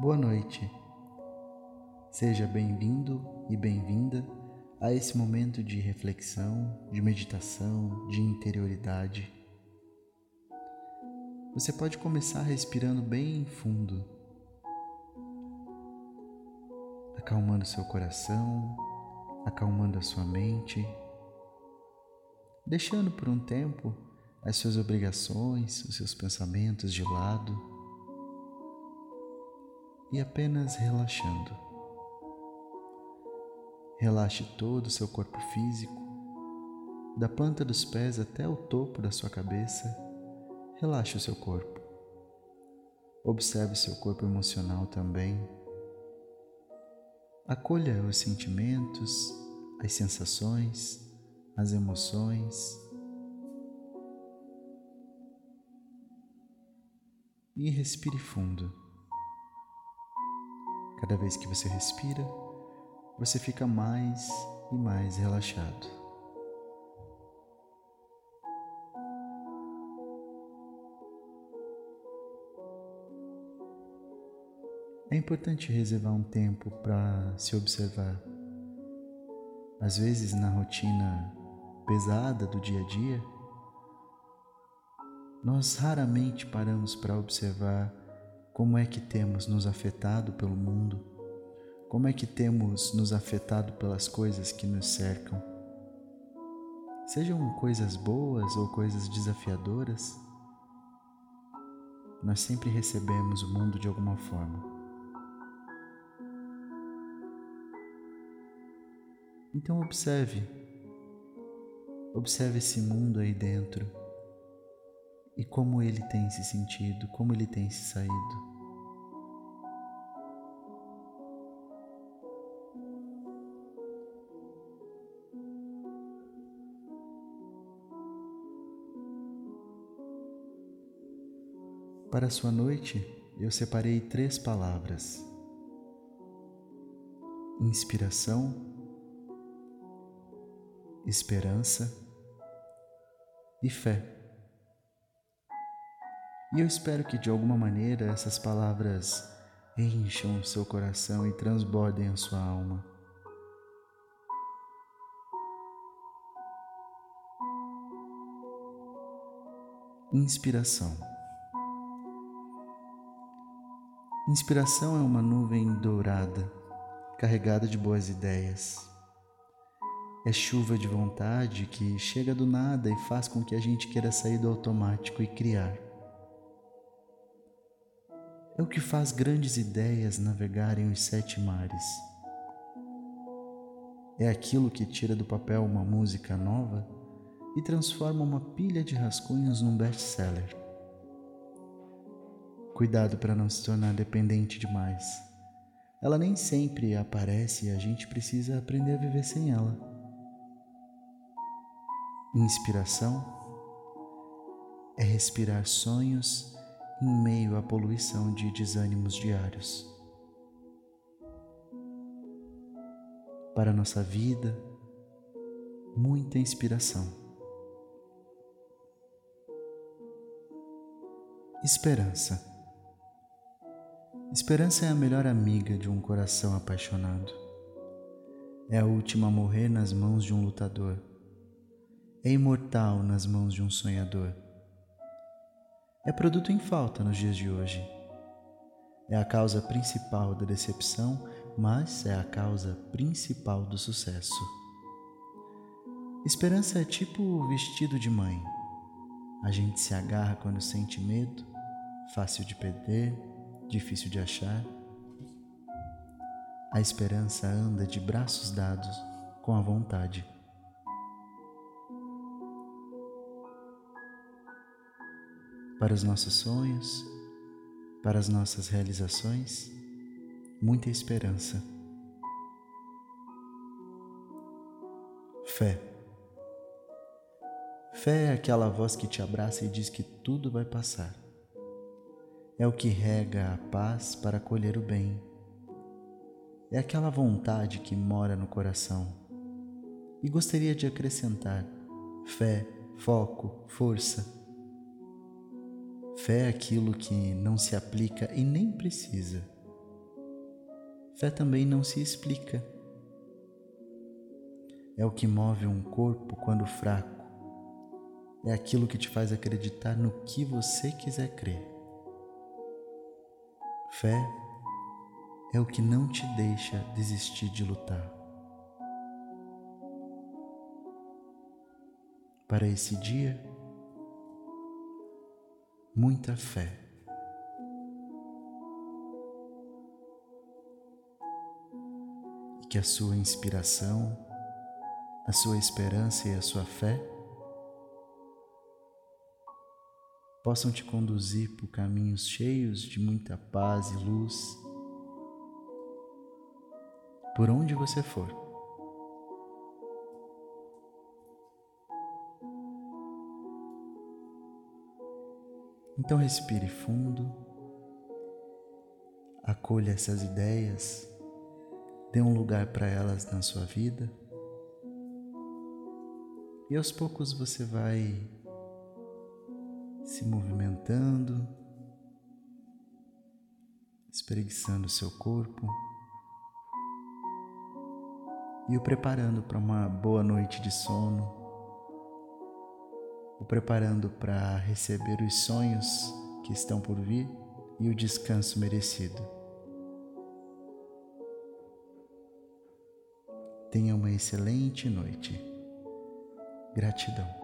Boa noite. Seja bem-vindo e bem-vinda a esse momento de reflexão, de meditação, de interioridade. Você pode começar respirando bem fundo, acalmando seu coração, acalmando a sua mente, deixando por um tempo as suas obrigações, os seus pensamentos de lado e apenas relaxando. Relaxe todo o seu corpo físico, da planta dos pés até o topo da sua cabeça. Relaxe o seu corpo. Observe seu corpo emocional também. Acolha os sentimentos, as sensações, as emoções. E respire fundo. Cada vez que você respira, você fica mais e mais relaxado. É importante reservar um tempo para se observar. Às vezes, na rotina pesada do dia a dia, nós raramente paramos para observar como é que temos nos afetado pelo mundo? Como é que temos nos afetado pelas coisas que nos cercam? Sejam coisas boas ou coisas desafiadoras, nós sempre recebemos o mundo de alguma forma. Então observe, observe esse mundo aí dentro e como ele tem se sentido, como ele tem se saído. Para sua noite, eu separei três palavras: inspiração, esperança e fé. E eu espero que de alguma maneira essas palavras encham o seu coração e transbordem a sua alma. Inspiração. Inspiração é uma nuvem dourada, carregada de boas ideias. É chuva de vontade que chega do nada e faz com que a gente queira sair do automático e criar é o que faz grandes ideias navegarem os sete mares. É aquilo que tira do papel uma música nova e transforma uma pilha de rascunhos num best-seller. Cuidado para não se tornar dependente demais. Ela nem sempre aparece e a gente precisa aprender a viver sem ela. Inspiração é respirar sonhos em meio à poluição de desânimos diários. Para nossa vida, muita inspiração. Esperança. Esperança é a melhor amiga de um coração apaixonado. É a última a morrer nas mãos de um lutador. É imortal nas mãos de um sonhador é produto em falta nos dias de hoje. É a causa principal da decepção, mas é a causa principal do sucesso. Esperança é tipo o vestido de mãe. A gente se agarra quando sente medo, fácil de perder, difícil de achar. A esperança anda de braços dados com a vontade. Para os nossos sonhos, para as nossas realizações, muita esperança. Fé. Fé é aquela voz que te abraça e diz que tudo vai passar. É o que rega a paz para colher o bem. É aquela vontade que mora no coração. E gostaria de acrescentar fé, foco, força Fé é aquilo que não se aplica e nem precisa, Fé também não se explica. É o que move um corpo quando fraco. É aquilo que te faz acreditar no que você quiser crer. Fé é o que não te deixa desistir de lutar. Para esse dia, muita fé. E que a sua inspiração, a sua esperança e a sua fé possam te conduzir por caminhos cheios de muita paz e luz, por onde você for. Então respire fundo, acolha essas ideias, dê um lugar para elas na sua vida. E aos poucos você vai se movimentando, espreguiçando o seu corpo e o preparando para uma boa noite de sono, o preparando para receber os sonhos que estão por vir e o descanso merecido. Tenha uma excelente noite. Gratidão.